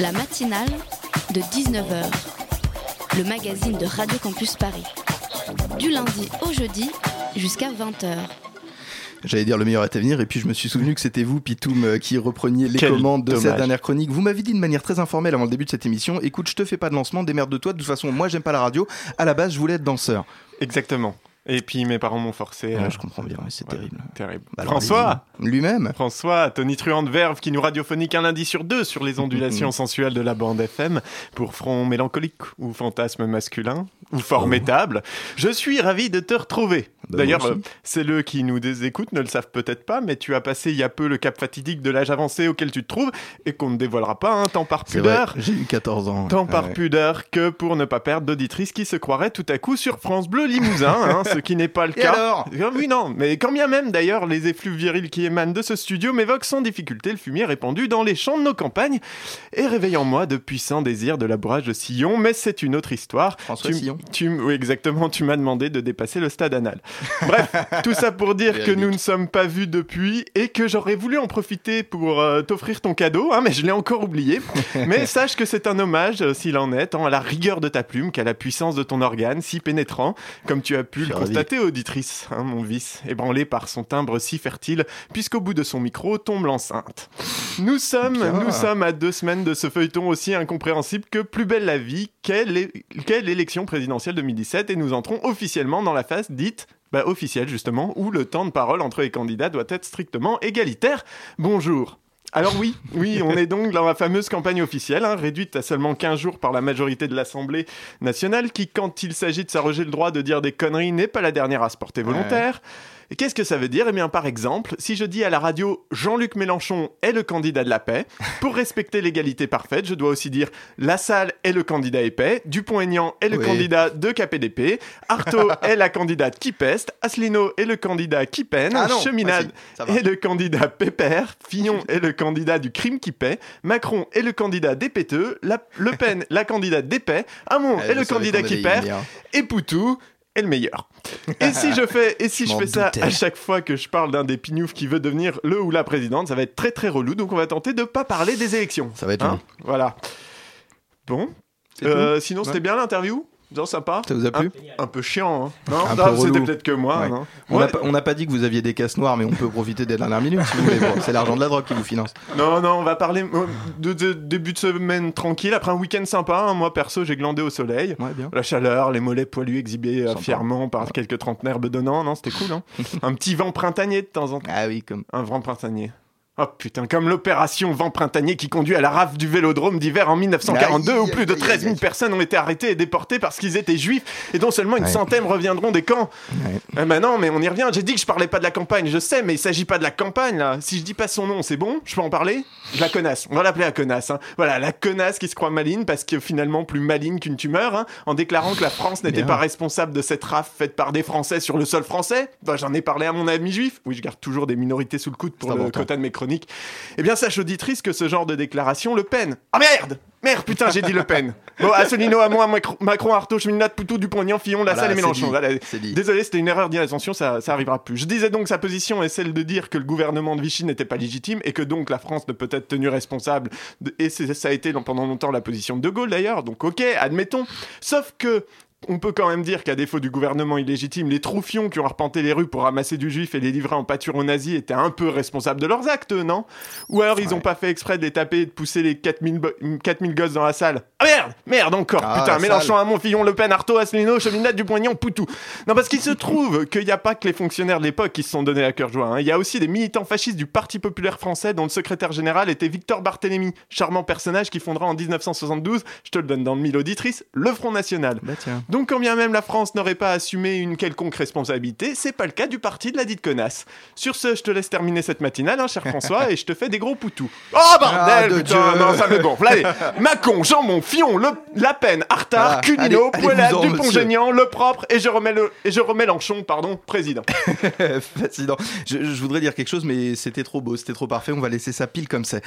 La matinale de 19h, le magazine de Radio Campus Paris. Du lundi au jeudi jusqu'à 20h. J'allais dire le meilleur est à venir, et puis je me suis souvenu que c'était vous, Pitoum, euh, qui repreniez les Quel commandes de cette dernière chronique. Vous m'avez dit de manière très informelle avant le début de cette émission écoute, je te fais pas de lancement, démerde de toi. De toute façon, moi, j'aime pas la radio. À la base, je voulais être danseur. Exactement. Et puis mes parents m'ont forcé. Ouais, euh, je comprends bien, c'est ouais. terrible. Terrible. Bah François. Lui-même François, Tony Truand de Verve qui nous radiophonique un lundi sur deux sur les ondulations sensuelles de la bande FM pour front mélancolique ou fantasme masculin ou formidable. Je suis ravi de te retrouver. Bah, D'ailleurs, euh, ceux qui nous écoutent ne le savent peut-être pas, mais tu as passé il y a peu le cap fatidique de l'âge avancé auquel tu te trouves et qu'on ne dévoilera pas, hein, tant par C'est pudeur. j'ai eu 14 ans. Tant Ouais, par ouais. pudeur que pour ne pas perdre d'auditrices qui se croiraient tout à coup sur France Bleu Limousin, hein, ce qui n'est pas le Et cas. alors Ah Oui, non, mais quand bien même d'ailleurs, les effluves virils qui émanent de ce studio m'évoquent sans difficulté le fumier répandu dans les champs de nos campagnes et réveillent en moi de puissants désirs de labourage de sillon, mais c'est une autre histoire. François tu, Sillon. Tu oui, exactement, tu m'as demandé de dépasser le stade anal. Bref, tout ça pour dire que nous ne sommes pas vus depuis et que j'aurais voulu en profiter pour euh, t'offrir ton cadeau, hein, mais je l'ai encore oublié. mais sache que c'est un hommage, euh, s'il en est, tant à la rigueur de ta plume qu'à la puissance de ton organe, si pénétrant, comme tu as pu le constater, auditrice, hein, mon vice, ébranlé par son timbre si fertile, puisqu'au bout de son micro tombe l'enceinte. Nous sommes, Bien. nous sommes à deux semaines de ce feuilleton aussi incompréhensible que Plus belle la vie, quelle, quelle élection présidentielle 2017, et nous entrons officiellement dans la phase dite bah, officielle justement, où le temps de parole entre les candidats doit être strictement égalitaire. Bonjour. Alors oui, oui, on est donc dans la fameuse campagne officielle, hein, réduite à seulement 15 jours par la majorité de l'Assemblée nationale, qui, quand il s'agit de s'arroger le droit de dire des conneries, n'est pas la dernière à se porter volontaire. Qu'est-ce que ça veut dire? Eh bien, par exemple, si je dis à la radio Jean-Luc Mélenchon est le candidat de la paix, pour respecter l'égalité parfaite, je dois aussi dire La Salle est le candidat épais, Dupont-Aignan est le Oui. candidat de KPDP, Artaud est la candidate qui peste, Asselineau est le candidat qui peine, Ah non, Cheminade est le candidat pépère, Fillon est le candidat du crime qui paie, Macron est le candidat des péteux, La- Le Pen la candidate des paix, Hamon Ouais, est le candidat qui perd, et Poutou est le meilleur. Et si je fais, et si Je fais ça doutais. à chaque fois que je parle d'un des pignoufs qui veut devenir le ou la présidente, ça va être très très relou. Donc on va tenter de pas parler des élections. Ça va être Hein. Voilà. Bon. Euh, sinon Ouais. c'était bien l'interview? Non, sympa. Ça vous a plu Un peu chiant. Hein. Non, c'était peut-être que moi. Ouais. On n'a Ouais. pas, on n'a pas dit que vous aviez des casses noires, mais on peut profiter des dernières minutes si vous voulez. Bon, c'est l'argent de la drogue qui vous finance. Non, non, on va parler euh, de, de- début de semaine tranquille, après un week-end sympa. hein. Moi, perso, j'ai glandé au soleil. Ouais, bien. La chaleur, les mollets poilus exhibés euh, Sympa. fièrement par quelques trentenaires bedonnants. Non, c'était cool. Hein un petit vent printanier de temps en temps. Ah oui, comme. Un vent printanier. Oh putain, comme l'opération Vent Printanier qui conduit à la rafle du vélodrome d'hiver en 1942 Aïe, où plus de aïe, aïe, 13 000 aïe. personnes ont été arrêtées et déportées parce qu'ils étaient juifs et dont seulement une Ouais. centaine reviendront des camps. Ouais. Eh ben non, mais on y revient. J'ai dit que je parlais pas de la campagne, je sais, mais il s'agit pas de la campagne là. Si je dis pas son nom, c'est bon? Je peux en parler? La connasse. On va l'appeler la connasse. hein. Voilà, la connasse qui se croit maligne parce que finalement plus maligne qu'une tumeur, hein, en déclarant que la France n'était pas responsable de cette rafle faite par des Français sur le sol français. Bah, J'en ai parlé à mon ami juif. Oui, je garde toujours des minorités sous le coude pour le important. quota de mes chroniques. Eh bien, sache auditrice que ce genre de déclaration le peine. Ah merde Merde, putain, j'ai dit Le Pen. Bon, Asselineau, Hamon, Macron, Macron, Artaud, Cheminade, Poutou, Dupont-Aignan, Fillon, Lassalle Voilà, et Mélenchon. Voilà. Désolé, c'était une erreur d'inattention, ça, ça arrivera plus. Je disais donc sa position est celle de dire que le gouvernement de Vichy n'était pas légitime et que donc la France ne peut être tenue responsable. de- et ça a été pendant longtemps la position de De Gaulle d'ailleurs, donc ok, admettons. Sauf que. On peut quand même dire qu'à défaut du gouvernement illégitime, les troufions qui ont arpenté les rues pour ramasser du juif et les livrer en pâture aux nazis étaient un peu responsables de leurs actes, non? Ou alors ils ont Ouais. pas fait exprès de les taper et de pousser les 4000, bo- 4000 gosses dans la salle Ah merde Merde encore Ah, Putain, Mélenchon, salle. Hamon, Fillon, Le Pen, Artaud, Asselineau, Cheminade, Dupont-Aignan, Poutou. Non, parce qu'il se trouve qu'il n'y a pas que les fonctionnaires de l'époque qui se sont donnés à cœur joie. hein. Il y a aussi des militants fascistes du Parti populaire français dont le secrétaire général était Victor Barthélemy, charmant personnage qui fondera en 1972, je te le donne dans le mille auditrices, le Front National. Bah tiens. Donc quand bien même la France n'aurait pas assumé une quelconque responsabilité, c'est pas le cas du parti de la dite connasse. Sur ce, je te laisse terminer cette matinale, hein, cher François, et je te fais des gros poutous. Oh Ah, bordel, de putain, non, ça me gonfle. Allez, Macon, Jambon, Fion, le, La Peine, Artard, Voilà. Cunino, Poilade, Dupont-Génian, Le Propre, et je remets le, et je remets Mélenchon, pardon, président. Fascinant. Je, je voudrais dire quelque chose, mais c'était trop beau, c'était trop parfait. On va laisser ça pile comme c'est.